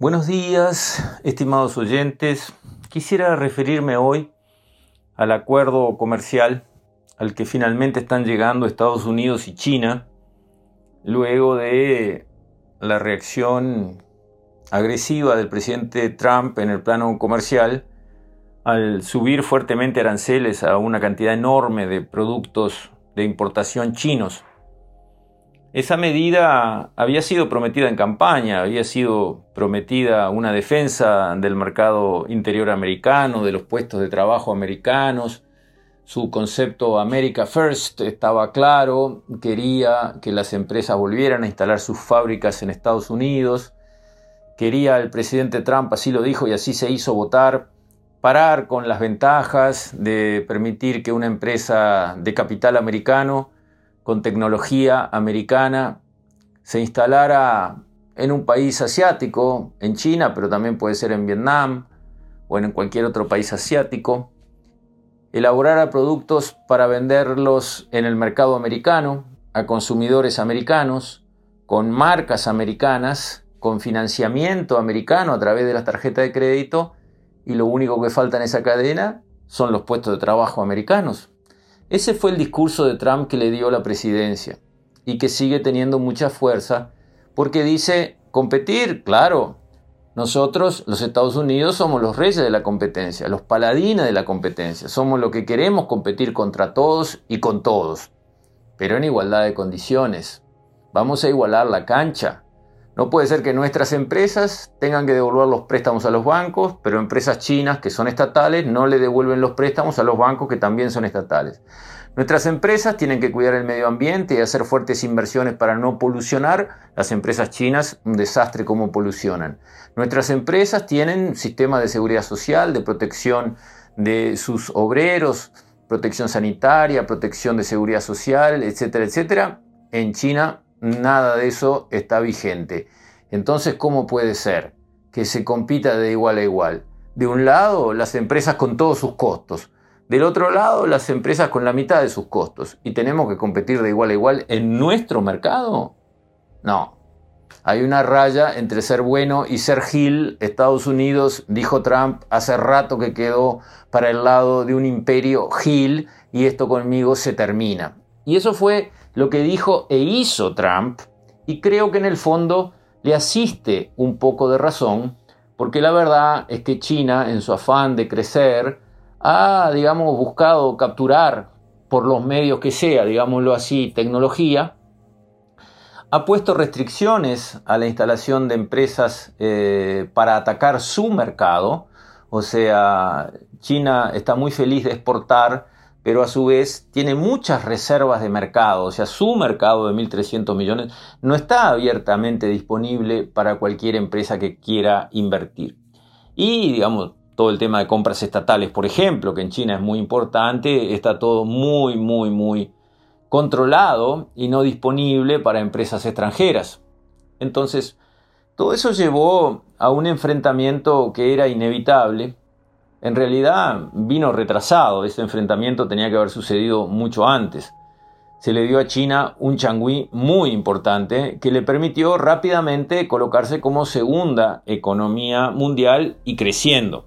Buenos días, estimados oyentes. Quisiera referirme hoy al acuerdo comercial al que finalmente están llegando Estados Unidos y China luego de la reacción agresiva del presidente Trump en el plano comercial al subir fuertemente aranceles a una cantidad enorme de productos de importación chinos. Esa medida había sido prometida en campaña, había sido prometida una defensa del mercado interior americano, de los puestos de trabajo americanos, su concepto America First estaba claro, quería que las empresas volvieran a instalar sus fábricas en Estados Unidos, quería el presidente Trump, así lo dijo y así se hizo votar, parar con las ventajas de permitir que una empresa de capital americano, con tecnología americana, se instalara en un país asiático, en China, pero también puede ser en Vietnam o en cualquier otro país asiático elaborara productos para venderlos en el mercado americano, a consumidores americanos, con marcas americanas, con financiamiento americano a través de las tarjetas de crédito, y lo único que falta en esa cadena son los puestos de trabajo americanos. Ese fue el discurso de Trump que le dio la presidencia y que sigue teniendo mucha fuerza porque dice competir, claro, nosotros, los Estados Unidos, somos los reyes de la competencia, los paladines de la competencia. Somos los que queremos competir contra todos y con todos, pero en igualdad de condiciones. Vamos a igualar la cancha. No puede ser que nuestras empresas tengan que devolver los préstamos a los bancos, pero empresas chinas que son estatales no le devuelven los préstamos a los bancos que también son estatales. Nuestras empresas tienen que cuidar el medio ambiente y hacer fuertes inversiones para no polucionar. Las empresas chinas, un desastre cómo polucionan. Nuestras empresas tienen sistemas de seguridad social, de protección de sus obreros, protección sanitaria, protección de seguridad social, etcétera, etcétera. En China nada de eso está vigente. Entonces, ¿cómo puede ser que se compita de igual a igual? De un lado, las empresas con todos sus costos del otro lado, las empresas con la mitad de sus costos. ¿Y tenemos que competir de igual a igual en nuestro mercado? No. Hay una raya entre ser bueno y ser Gil. Estados Unidos, dijo Trump, hace rato que quedó para el lado de un imperio Gil y esto conmigo se termina. Y eso fue lo que dijo e hizo Trump y creo que en el fondo le asiste un poco de razón porque la verdad es que China, en su afán de crecer, ha, digamos, buscado capturar por los medios que sea, digámoslo así, tecnología, ha puesto restricciones a la instalación de empresas eh, para atacar su mercado. O sea, China está muy feliz de exportar, pero a su vez tiene muchas reservas de mercado. O sea, su mercado de 1.300 millones no está abiertamente disponible para cualquier empresa que quiera invertir. Y, digamos, todo el tema de compras estatales, por ejemplo, que en China es muy importante, está todo muy, muy, muy controlado y no disponible para empresas extranjeras. Entonces, todo eso llevó a un enfrentamiento que era inevitable. En realidad vino retrasado, ese enfrentamiento tenía que haber sucedido mucho antes. Se le dio a China un changüí muy importante que le permitió rápidamente colocarse como segunda economía mundial y creciendo.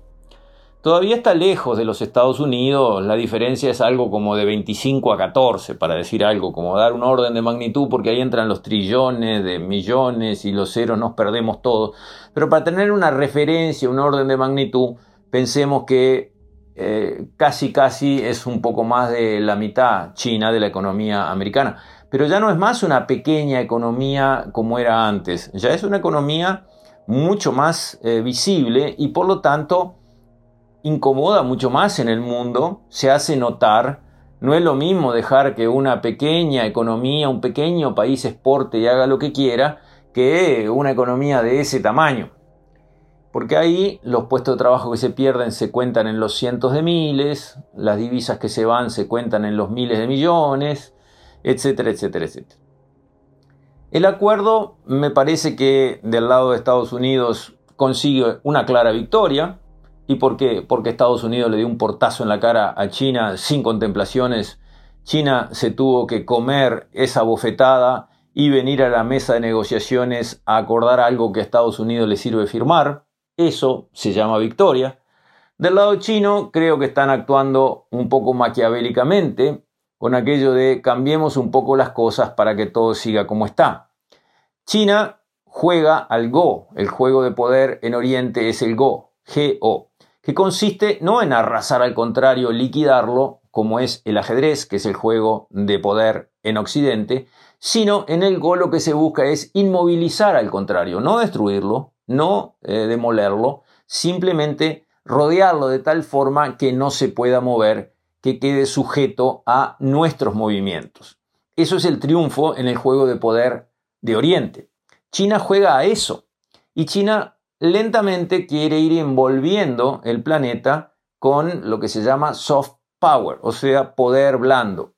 Todavía está lejos de los Estados Unidos, la diferencia es algo como de 25 a 14, para decir algo, como dar un orden de magnitud, porque ahí entran los trillones de millones y los ceros nos perdemos todos. Pero para tener una referencia, un orden de magnitud, pensemos que eh, casi casi es un poco más de la mitad China de la economía americana. Pero ya no es más una pequeña economía como era antes, ya es una economía mucho más eh, visible y por lo tanto incomoda mucho más en el mundo, se hace notar. No es lo mismo dejar que una pequeña economía, un pequeño país exporte y haga lo que quiera, que una economía de ese tamaño. Porque ahí los puestos de trabajo que se pierden se cuentan en los cientos de miles, las divisas que se van se cuentan en los miles de millones, etcétera, etcétera, etcétera. El acuerdo me parece que del lado de Estados Unidos consigue una clara victoria, ¿Y por qué? Porque Estados Unidos le dio un portazo en la cara a China sin contemplaciones. China se tuvo que comer esa bofetada y venir a la mesa de negociaciones a acordar algo que a Estados Unidos le sirve firmar. Eso se llama victoria. Del lado chino creo que están actuando un poco maquiavélicamente con aquello de cambiemos un poco las cosas para que todo siga como está. China juega al Go, el juego de poder en Oriente es el Go, G-O, que consiste no en arrasar al contrario, liquidarlo, como es el ajedrez, que es el juego de poder en Occidente, sino en el Go lo que se busca es inmovilizar al contrario, no destruirlo, no eh, demolerlo, simplemente rodearlo de tal forma que no se pueda mover, que quede sujeto a nuestros movimientos. Eso es el triunfo en el juego de poder de Oriente. China juega a eso y China lentamente quiere ir envolviendo el planeta con lo que se llama soft power, o sea, poder blando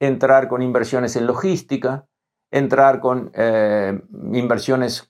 entrar con inversiones en logística, entrar con eh, inversiones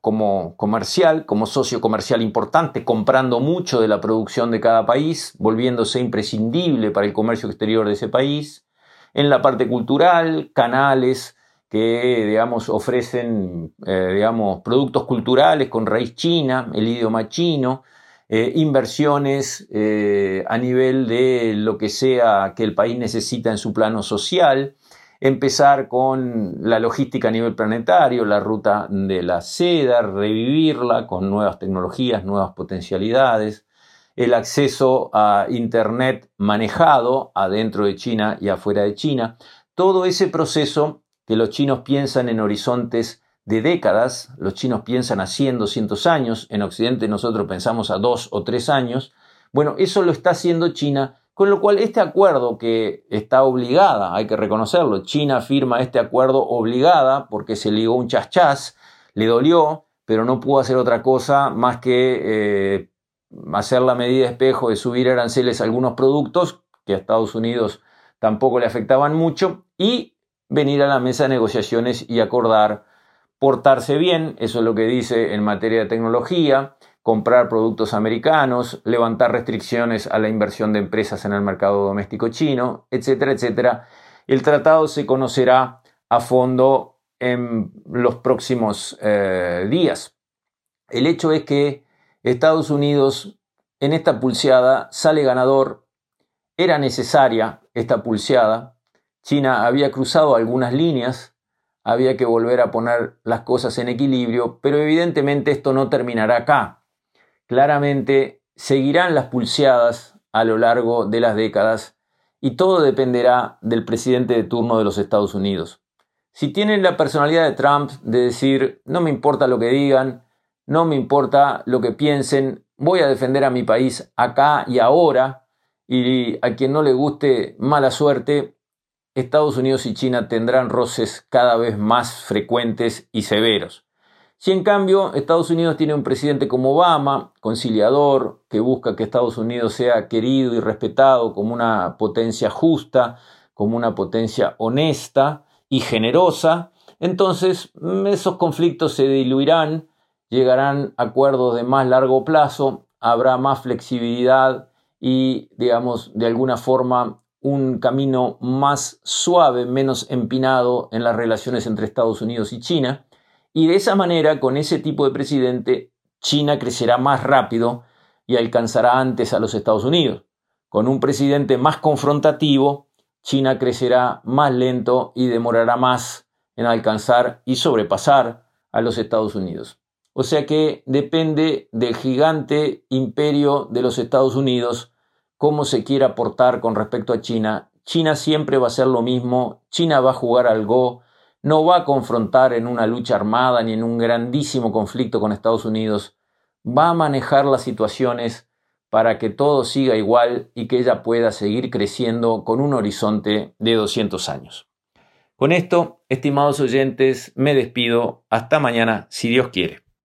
como comercial, como socio comercial importante, comprando mucho de la producción de cada país, volviéndose imprescindible para el comercio exterior de ese país. En la parte cultural, canales que, digamos, ofrecen, eh, digamos, productos culturales con raíz china, el idioma chino, eh, inversiones eh, a nivel de lo que sea que el país necesita en su plano social, empezar con la logística a nivel planetario, la ruta de la seda, revivirla con nuevas tecnologías, nuevas potencialidades, el acceso a Internet manejado adentro de China y afuera de China, todo ese proceso que los chinos piensan en horizontes de décadas, los chinos piensan a 100, 200 años, en Occidente nosotros pensamos a dos o tres años, bueno, eso lo está haciendo China, con lo cual este acuerdo que está obligada, hay que reconocerlo, China firma este acuerdo obligada porque se ligó un chas le dolió, pero no pudo hacer otra cosa más que eh, hacer la medida espejo de subir aranceles a algunos productos que a Estados Unidos tampoco le afectaban mucho y venir a la mesa de negociaciones y acordar portarse bien, eso es lo que dice en materia de tecnología, comprar productos americanos, levantar restricciones a la inversión de empresas en el mercado doméstico chino, etcétera, etcétera. El tratado se conocerá a fondo en los próximos eh, días. El hecho es que Estados Unidos en esta pulseada sale ganador. Era necesaria esta pulseada. China había cruzado algunas líneas había que volver a poner las cosas en equilibrio, pero evidentemente esto no terminará acá. Claramente seguirán las pulseadas a lo largo de las décadas y todo dependerá del presidente de turno de los Estados Unidos. Si tienen la personalidad de Trump de decir no me importa lo que digan, no me importa lo que piensen, voy a defender a mi país acá y ahora, y a quien no le guste mala suerte, Estados Unidos y China tendrán roces cada vez más frecuentes y severos. Si en cambio Estados Unidos tiene un presidente como Obama, conciliador, que busca que Estados Unidos sea querido y respetado como una potencia justa, como una potencia honesta y generosa, entonces mm, esos conflictos se diluirán, llegarán acuerdos de más largo plazo, habrá más flexibilidad y, digamos, de alguna forma un camino más suave, menos empinado en las relaciones entre Estados Unidos y China. Y de esa manera, con ese tipo de presidente, China crecerá más rápido y alcanzará antes a los Estados Unidos. Con un presidente más confrontativo, China crecerá más lento y demorará más en alcanzar y sobrepasar a los Estados Unidos. O sea que depende del gigante imperio de los Estados Unidos cómo se quiera portar con respecto a China, China siempre va a ser lo mismo, China va a jugar al Go, no va a confrontar en una lucha armada ni en un grandísimo conflicto con Estados Unidos, va a manejar las situaciones para que todo siga igual y que ella pueda seguir creciendo con un horizonte de 200 años. Con esto, estimados oyentes, me despido. Hasta mañana, si Dios quiere.